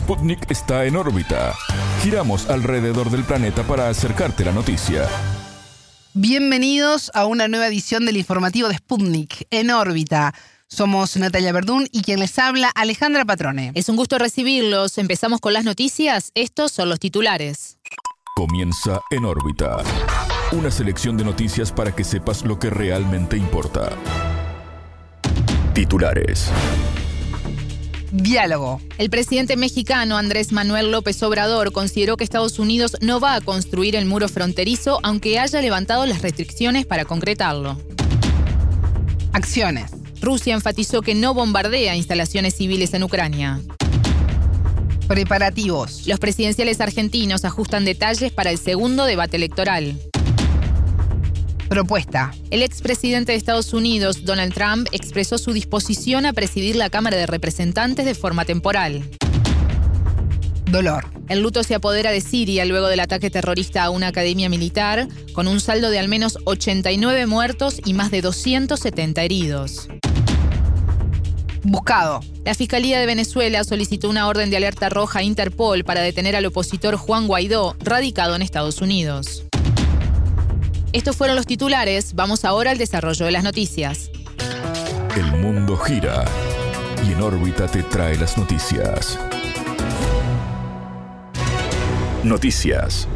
Sputnik está en órbita. Giramos alrededor del planeta para acercarte la noticia. Bienvenidos a una nueva edición del informativo de Sputnik en órbita. Somos Natalia Verdún y quien les habla, Alejandra Patrone. Es un gusto recibirlos. Empezamos con las noticias. Estos son los titulares. Comienza en órbita. Una selección de noticias para que sepas lo que realmente importa. Titulares. Diálogo. El presidente mexicano Andrés Manuel López Obrador consideró que Estados Unidos no va a construir el muro fronterizo aunque haya levantado las restricciones para concretarlo. Acciones. Rusia enfatizó que no bombardea instalaciones civiles en Ucrania. Preparativos. Los presidenciales argentinos ajustan detalles para el segundo debate electoral. Propuesta. El expresidente de Estados Unidos, Donald Trump, expresó su disposición a presidir la Cámara de Representantes de forma temporal. Dolor. El luto se apodera de Siria luego del ataque terrorista a una academia militar, con un saldo de al menos 89 muertos y más de 270 heridos. Buscado. La Fiscalía de Venezuela solicitó una orden de alerta roja a Interpol para detener al opositor Juan Guaidó, radicado en Estados Unidos. Estos fueron los titulares. Vamos ahora al desarrollo de las noticias. El mundo gira y en órbita te trae las noticias. Noticias.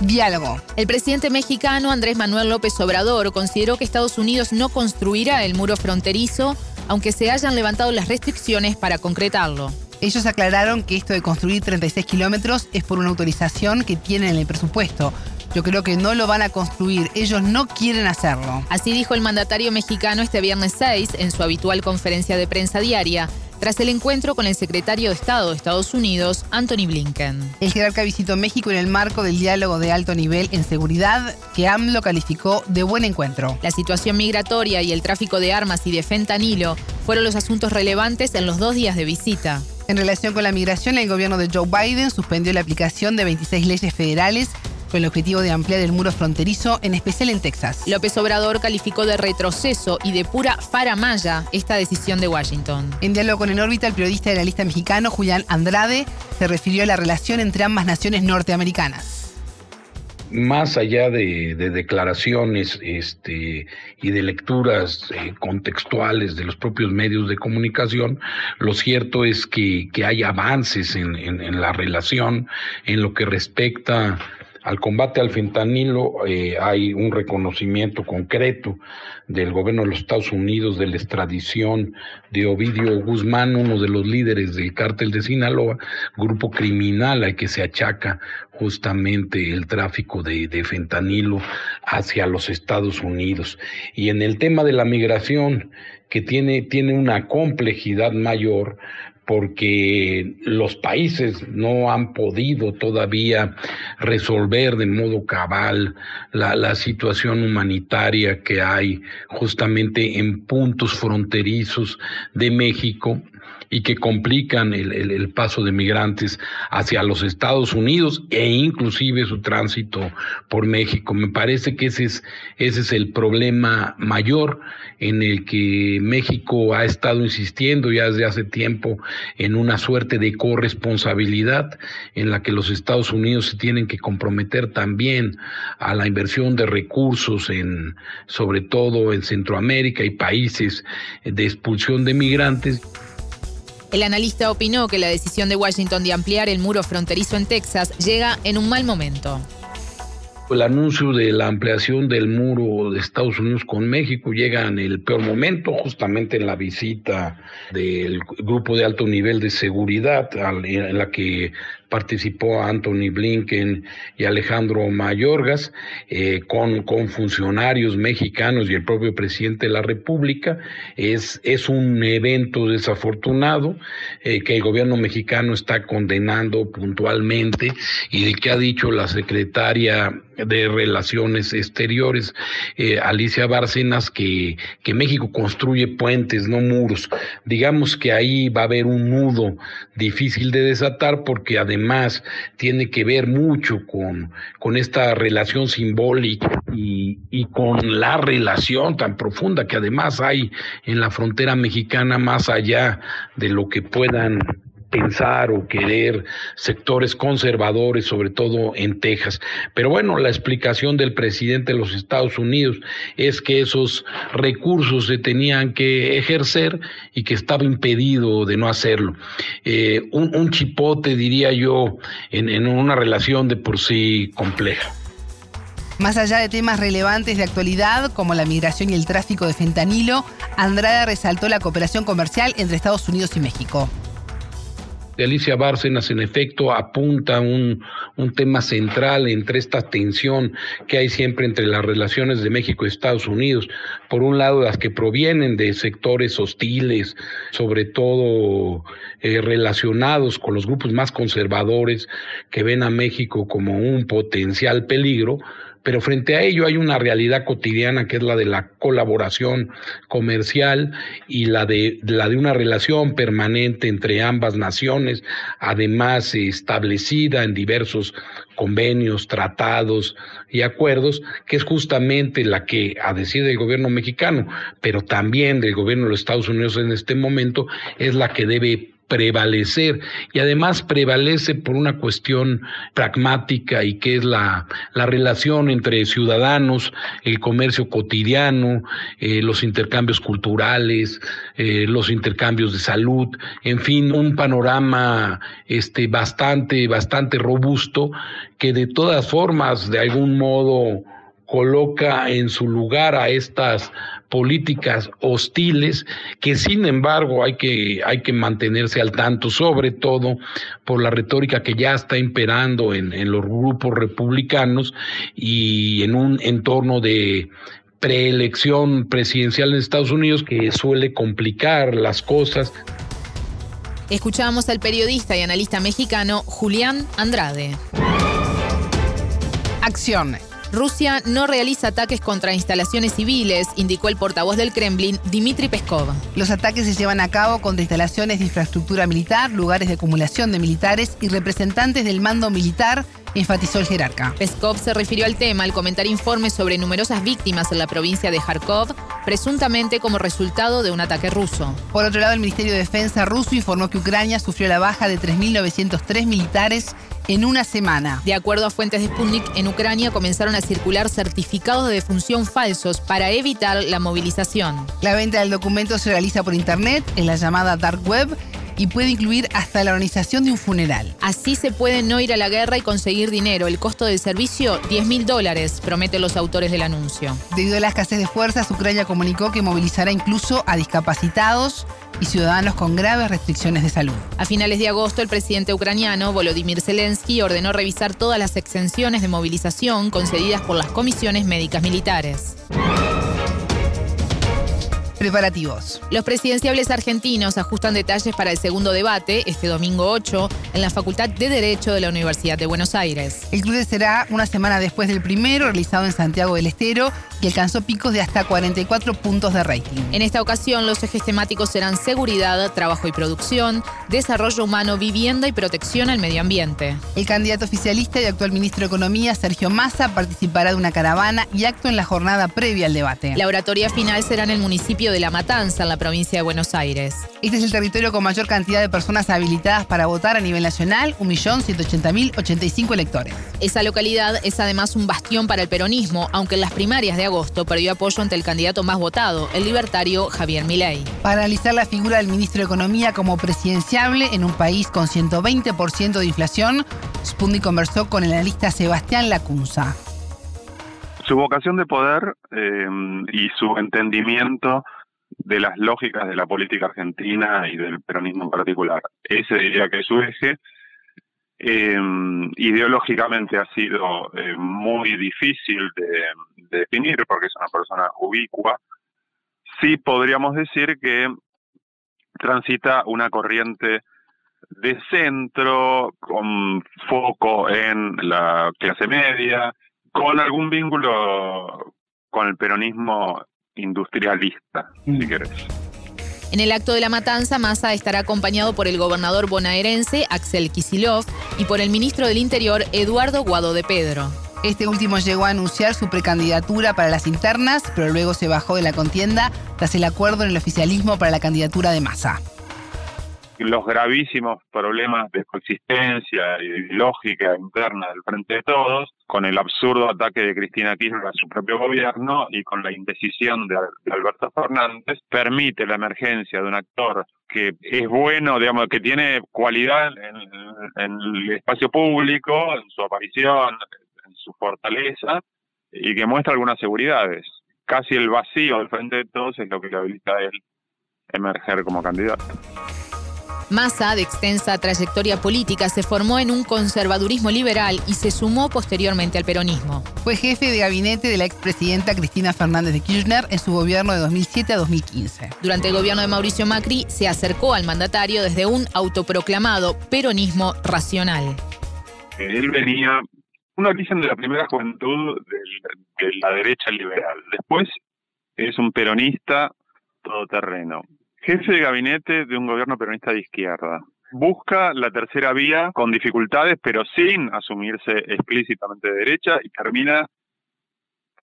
Diálogo. El presidente mexicano Andrés Manuel López Obrador consideró que Estados Unidos no construirá el muro fronterizo, aunque se hayan levantado las restricciones para concretarlo. Ellos aclararon que esto de construir 36 kilómetros es por una autorización que tienen en el presupuesto. Yo creo que no lo van a construir, ellos no quieren hacerlo. Así dijo el mandatario mexicano este viernes 6 en su habitual conferencia de prensa diaria, tras el encuentro con el secretario de Estado de Estados Unidos, Anthony Blinken. El jerarca visitó México en el marco del diálogo de alto nivel en seguridad que AMLO calificó de buen encuentro. La situación migratoria y el tráfico de armas y de fentanilo fueron los asuntos relevantes en los dos días de visita. En relación con la migración, el gobierno de Joe Biden suspendió la aplicación de 26 leyes federales con el objetivo de ampliar el muro fronterizo, en especial en Texas. López Obrador calificó de retroceso y de pura faramaya esta decisión de Washington. En diálogo con En órbita, el periodista de la lista mexicano, Julián Andrade, se refirió a la relación entre ambas naciones norteamericanas más allá de, declaraciones este, y de lecturas eh, contextuales de los propios medios de comunicación, lo cierto es que, hay avances en, en, la relación en lo que respecta al combate al fentanilo eh, hay un reconocimiento concreto del gobierno de los Estados Unidos de la extradición de Ovidio Guzmán, uno de los líderes del cártel de Sinaloa, grupo criminal al que se achaca justamente el tráfico de, de fentanilo hacia los Estados Unidos. Y en el tema de la migración, que tiene, tiene una complejidad mayor, porque los países no han podido todavía resolver de modo cabal la, situación humanitaria que hay justamente en puntos fronterizos de México y que complican el, paso de migrantes hacia los Estados Unidos e inclusive su tránsito por México. Me parece que ese es, ese es el problema mayor en el que México ha estado insistiendo ya desde hace tiempo en una suerte de corresponsabilidad en la que los Estados Unidos se tienen que comprometer también a la inversión de recursos en sobre todo en Centroamérica y países de expulsión de migrantes. El analista opinó que la decisión de Washington de ampliar el muro fronterizo en Texas llega en un mal momento. El anuncio de la ampliación del muro de Estados Unidos con México llega en el peor momento, justamente en la visita del grupo de alto nivel de seguridad en la que participó Anthony Blinken y Alejandro Mayorgas, eh, con, con funcionarios mexicanos y el propio presidente de la República. Es, es un evento desafortunado eh, que el gobierno mexicano está condenando puntualmente y de que ha dicho la secretaria de Relaciones Exteriores, eh, Alicia Bárcenas, que, que México construye puentes, no muros. Digamos que ahí va a haber un nudo difícil de desatar porque además además tiene que ver mucho con, con esta relación simbólica y, y, con la relación tan profunda que además hay en la frontera mexicana más allá de lo que puedan pensar o querer sectores conservadores, sobre todo en Texas. Pero bueno, la explicación del presidente de los Estados Unidos es que esos recursos se tenían que ejercer y que estaba impedido de no hacerlo. Eh, un, chipote, diría yo, en, en una relación de por sí compleja. Más allá de temas relevantes de actualidad como la migración y el tráfico de fentanilo, Andrade resaltó la cooperación comercial entre Estados Unidos y México Alicia Bárcenas, en efecto, apunta un, un tema central entre esta tensión que hay siempre entre las relaciones de México y Estados Unidos. Por un lado, las que provienen de sectores hostiles, sobre todo eh, relacionados con los grupos más conservadores que ven a México como un potencial peligro pero frente a ello hay una realidad cotidiana que es la de la colaboración comercial y la de, la de una relación permanente entre ambas naciones, además establecida en diversos convenios, tratados y acuerdos, que es justamente la que, a decir del gobierno mexicano, pero también del gobierno de los Estados Unidos en este momento, es la que debe prevalecer. Y además prevalece por una cuestión pragmática y que es la, la relación entre ciudadanos, el comercio cotidiano, eh, los intercambios culturales, eh, los intercambios de salud, en fin, un panorama este, bastante, bastante robusto que de todas formas, de algún modo, coloca en su lugar a estas políticas hostiles que sin embargo hay que, hay que mantenerse al tanto, sobre todo por la retórica que ya está imperando en, en los grupos republicanos y en un entorno de preelección presidencial en Estados Unidos que suele complicar las cosas. Escuchamos al periodista y analista mexicano Julián Andrade. Acción. Rusia no realiza ataques contra instalaciones civiles, indicó el portavoz del Kremlin, Dmitry Peskov. Los ataques se llevan a cabo contra instalaciones de infraestructura militar, lugares de acumulación de militares y representantes del mando militar enfatizó el jerarca. Peskov se refirió al tema al comentar informes sobre numerosas víctimas en la provincia de Kharkov, presuntamente como resultado de un ataque ruso. Por otro lado, el Ministerio de Defensa ruso informó que Ucrania sufrió la baja de 3.903 militares en una semana. De acuerdo a fuentes de Sputnik, en Ucrania comenzaron a circular certificados de defunción falsos para evitar la movilización. La venta del documento se realiza por internet en la llamada Dark Web y puede incluir hasta la organización de un funeral. Así se puede no ir a la guerra y conseguir dinero. El costo del servicio, 10 mil dólares, prometen los autores del anuncio. Debido a la escasez de fuerzas, Ucrania comunicó que movilizará incluso a discapacitados y ciudadanos con graves restricciones de salud. A finales de agosto, el presidente ucraniano Volodymyr Zelensky ordenó revisar todas las exenciones de movilización concedidas por las comisiones médicas militares preparativos. Los presidenciables argentinos ajustan detalles para el segundo debate, este domingo 8, en la Facultad de Derecho de la Universidad de Buenos Aires. El cruce será una semana después del primero, realizado en Santiago del Estero, y alcanzó picos de hasta 44 puntos de rating. En esta ocasión, los ejes temáticos serán seguridad, trabajo y producción, desarrollo humano, vivienda y protección al medio ambiente. El candidato oficialista y actual ministro de Economía, Sergio Massa, participará de una caravana y acto en la jornada previa al debate. La oratoria final será en el municipio de La Matanza, en la provincia de Buenos Aires. Este es el territorio con mayor cantidad de personas habilitadas para votar a nivel nacional, 1.180.085 electores. Esa localidad es además un bastión para el peronismo, aunque en las primarias de agosto perdió apoyo ante el candidato más votado, el libertario Javier Milei. Para analizar la figura del ministro de Economía como presidenciable en un país con 120% de inflación, Spundi conversó con el analista Sebastián Lacunza. Su vocación de poder eh, y su entendimiento de las lógicas de la política argentina y del peronismo en particular. Ese diría que es su eje. Eh, ideológicamente ha sido eh, muy difícil de, definir porque es una persona ubicua. Sí podríamos decir que transita una corriente de centro con foco en la clase media, con algún vínculo con el peronismo industrialista, si mm. querés. En el acto de la matanza, Massa estará acompañado por el gobernador bonaerense Axel Kisilov y por el ministro del Interior Eduardo Guado de Pedro. Este último llegó a anunciar su precandidatura para las internas, pero luego se bajó de la contienda tras el acuerdo en el oficialismo para la candidatura de Massa los gravísimos problemas de coexistencia ideológica interna del Frente de Todos, con el absurdo ataque de Cristina Kirchner a su propio gobierno y con la indecisión de, Alberto Fernández, permite la emergencia de un actor que es bueno, digamos, que tiene cualidad en, el espacio público, en su aparición, en su fortaleza, y que muestra algunas seguridades. Casi el vacío del Frente de Todos es lo que le habilita a él emerger como candidato. Massa, de extensa trayectoria política, se formó en un conservadurismo liberal y se sumó posteriormente al peronismo. Fue jefe de gabinete de la expresidenta Cristina Fernández de Kirchner en su gobierno de 2007 a 2015. Durante el gobierno de Mauricio Macri se acercó al mandatario desde un autoproclamado peronismo racional. Él venía un origen de la primera juventud de la derecha liberal. Después es un peronista todoterreno jefe de gabinete de un gobierno peronista de izquierda. Busca la tercera vía con dificultades, pero sin asumirse explícitamente de derecha y termina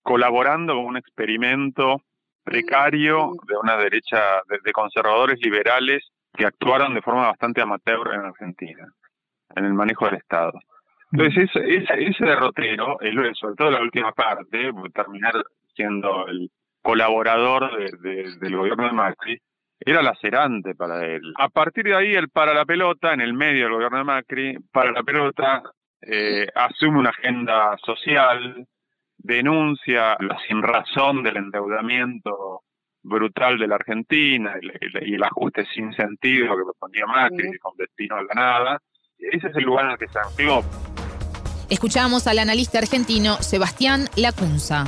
colaborando con un experimento precario de una derecha de, conservadores liberales que actuaron de forma bastante amateur en Argentina, en el manejo del Estado. Entonces, ese, derrotero, sobre todo la última parte, terminar siendo el colaborador del gobierno de Macri, era lacerante para él. A partir de ahí, él para la pelota, en el medio del gobierno de Macri, para la pelota, eh, asume una agenda social, denuncia la sinrazón del endeudamiento brutal de la Argentina y, el ajuste sin sentido que proponía Macri, con destino a la nada. Ese es el lugar en el que se ancló. Escuchamos al analista argentino Sebastián Lacunza.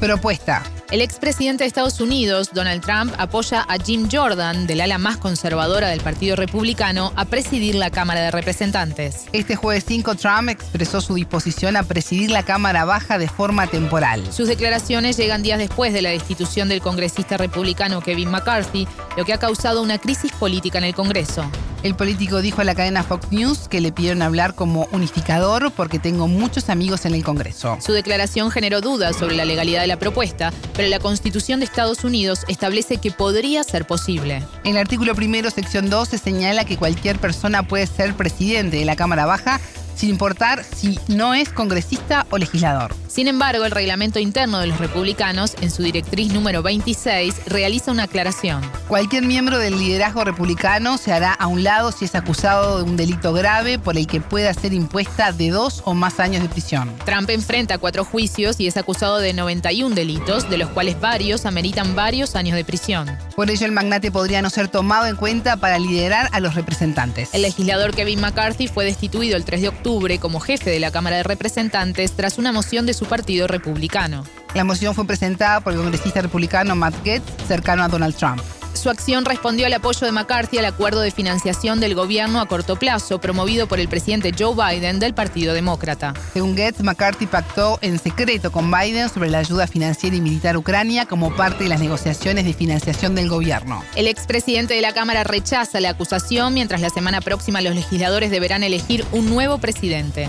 Propuesta. El expresidente de Estados Unidos, Donald Trump, apoya a Jim Jordan, del ala más conservadora del Partido Republicano, a presidir la Cámara de Representantes. Este jueves 5, Trump expresó su disposición a presidir la Cámara Baja de forma temporal. Sus declaraciones llegan días después de la destitución del congresista republicano Kevin McCarthy, lo que ha causado una crisis política en el Congreso. El político dijo a la cadena Fox News que le pidieron hablar como unificador porque tengo muchos amigos en el Congreso. Su declaración generó dudas sobre la legalidad de la propuesta, pero la Constitución de Estados Unidos establece que podría ser posible. En el artículo primero, sección 2, se señala que cualquier persona puede ser presidente de la Cámara Baja sin importar si no es congresista o legislador. Sin embargo, el reglamento interno de los republicanos, en su directriz número 26, realiza una aclaración. Cualquier miembro del liderazgo republicano se hará a un lado si es acusado de un delito grave por el que pueda ser impuesta de dos o más años de prisión. Trump enfrenta cuatro juicios y es acusado de 91 delitos, de los cuales varios ameritan varios años de prisión. Por ello, el magnate podría no ser tomado en cuenta para liderar a los representantes. El legislador Kevin McCarthy fue destituido el 3 de octubre como jefe de la Cámara de Representantes tras una moción de su partido republicano. La moción fue presentada por el congresista republicano Matt Gaetz, cercano a Donald Trump. Su acción respondió al apoyo de McCarthy al acuerdo de financiación del gobierno a corto plazo promovido por el presidente Joe Biden del Partido Demócrata. Según Gaetz, McCarthy pactó en secreto con Biden sobre la ayuda financiera y militar a Ucrania como parte de las negociaciones de financiación del gobierno. El expresidente de la Cámara rechaza la acusación, mientras la semana próxima los legisladores deberán elegir un nuevo presidente.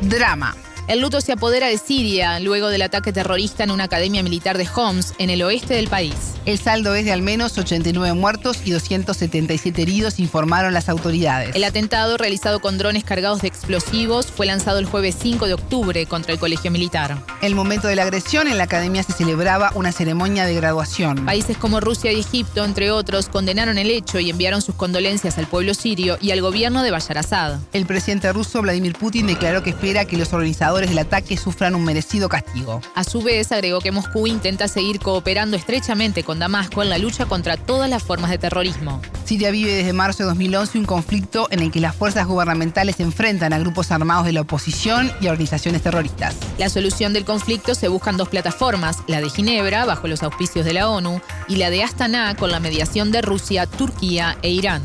Drama. El luto se apodera de Siria luego del ataque terrorista en una academia militar de Homs, en el oeste del país. El saldo es de al menos 89 muertos y 277 heridos, informaron las autoridades. El atentado, realizado con drones cargados de explosivos, fue lanzado el jueves 5 de octubre contra el colegio militar. El momento de la agresión, en la academia se celebraba una ceremonia de graduación. Países como Rusia y Egipto, entre otros, condenaron el hecho y enviaron sus condolencias al pueblo sirio y al gobierno de Bashar Assad. El presidente ruso, Vladimir Putin, declaró que espera que los organizadores del ataque sufran un merecido castigo. A su vez, agregó que Moscú intenta seguir cooperando estrechamente con Damasco en la lucha contra todas las formas de terrorismo. Siria vive desde marzo de 2011 un conflicto en el que las fuerzas gubernamentales se enfrentan a grupos armados de la oposición y a organizaciones terroristas. La solución del conflicto se busca en dos plataformas, la de Ginebra, bajo los auspicios de la ONU, y la de Astana, con la mediación de Rusia, Turquía e Irán.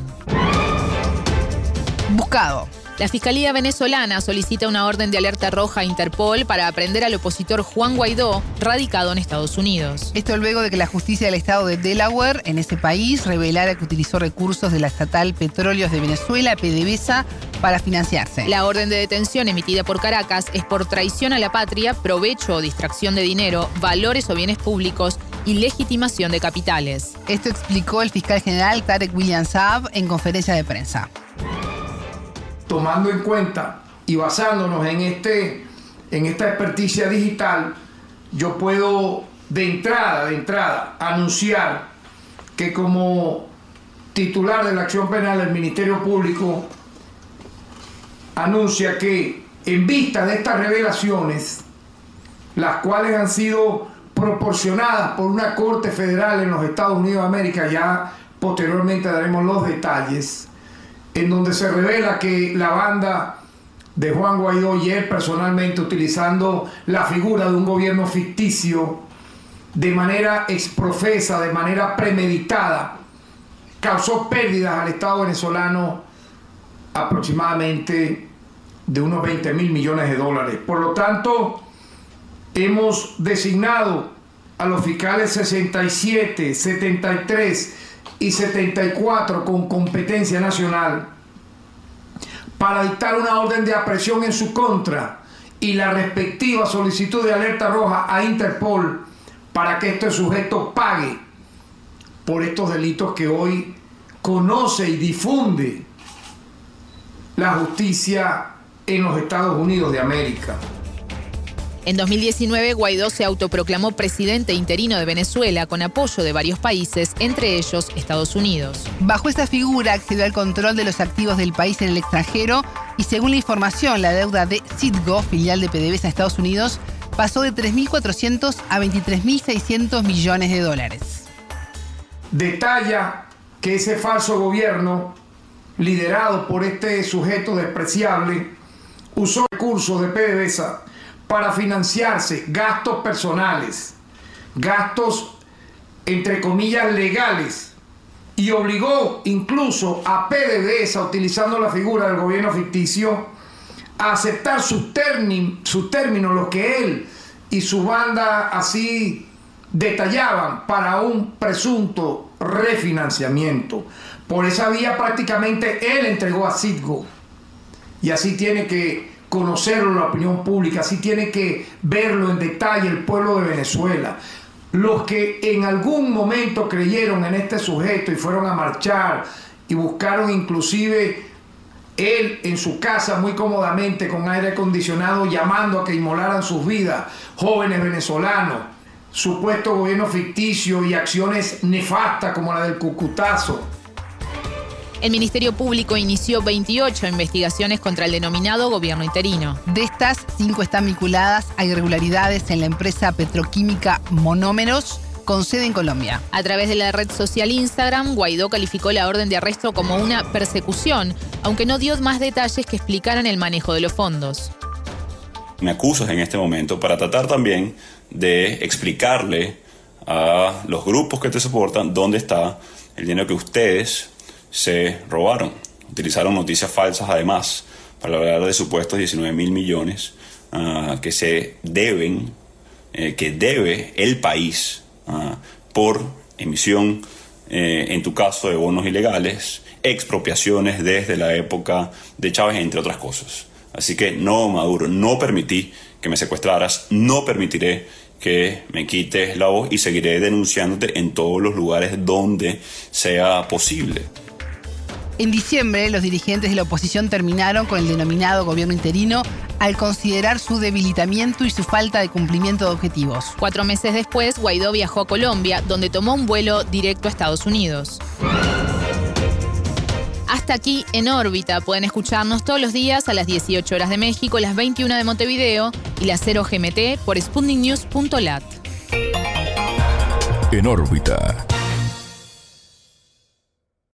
Buscado. La Fiscalía venezolana solicita una orden de alerta roja a Interpol para aprender al opositor Juan Guaidó, radicado en Estados Unidos. Esto luego de que la justicia del estado de Delaware, en ese país, revelara que utilizó recursos de la estatal Petróleos de Venezuela, PDVSA, para financiarse. La orden de detención emitida por Caracas es por traición a la patria, provecho o distracción de dinero, valores o bienes públicos y legitimación de capitales. Esto explicó el fiscal general Tarek William Saab en conferencia de prensa tomando en cuenta y basándonos en, este, en esta experticia digital, yo puedo de entrada, de entrada, anunciar que como titular de la acción penal del Ministerio Público anuncia que en vista de estas revelaciones, las cuales han sido proporcionadas por una corte federal en los Estados Unidos de América, ya posteriormente daremos los detalles, en donde se revela que la banda de Juan Guaidó y él personalmente utilizando la figura de un gobierno ficticio de manera exprofesa, de manera premeditada, causó pérdidas al Estado venezolano aproximadamente de unos 20 mil millones de dólares. Por lo tanto, hemos designado a los fiscales 67, 73, y 74 con competencia nacional para dictar una orden de apresión en su contra y la respectiva solicitud de alerta roja a Interpol para que este sujeto pague por estos delitos que hoy conoce y difunde la justicia en los Estados Unidos de América. En 2019, Guaidó se autoproclamó presidente interino de Venezuela con apoyo de varios países, entre ellos Estados Unidos. Bajo esta figura accedió al control de los activos del país en el extranjero y según la información, la deuda de Citgo, filial de PDVSA a Estados Unidos, pasó de 3.400 a 23.600 millones de dólares. Detalla que ese falso gobierno, liderado por este sujeto despreciable, usó recursos de PDVSA para financiarse gastos personales, gastos entre comillas legales, y obligó incluso a PDVSA, utilizando la figura del gobierno ficticio, a aceptar sus, términos, lo que él y su banda así detallaban para un presunto refinanciamiento. Por esa vía prácticamente él entregó a Citgo. Y así tiene que conocerlo la opinión pública, así tiene que verlo en detalle el pueblo de Venezuela. Los que en algún momento creyeron en este sujeto y fueron a marchar y buscaron inclusive él en su casa muy cómodamente con aire acondicionado llamando a que inmolaran sus vidas, jóvenes venezolanos, supuesto gobierno ficticio y acciones nefastas como la del Cucutazo el Ministerio Público inició 28 investigaciones contra el denominado gobierno interino. De estas, cinco están vinculadas a irregularidades en la empresa petroquímica Monómeros con sede en Colombia. A través de la red social Instagram, Guaidó calificó la orden de arresto como una persecución, aunque no dio más detalles que explicaran el manejo de los fondos. Me acusas en este momento para tratar también de explicarle a los grupos que te soportan dónde está el dinero que ustedes se robaron. Utilizaron noticias falsas además para hablar de supuestos 19 mil millones ah, que se deben, eh, que debe el país ah, por emisión, eh, en tu caso, de bonos ilegales, expropiaciones desde la época de Chávez, entre otras cosas. Así que no, Maduro, no permití que me secuestraras, no permitiré que me quites la voz y seguiré denunciándote en todos los lugares donde sea posible. En diciembre, los dirigentes de la oposición terminaron con el denominado gobierno interino al considerar su debilitamiento y su falta de cumplimiento de objetivos. Cuatro meses después, Guaidó viajó a Colombia, donde tomó un vuelo directo a Estados Unidos. Hasta aquí en órbita. Pueden escucharnos todos los días a las 18 horas de México, las 21 de Montevideo y las 0 GMT por sputniknews.lat. En órbita.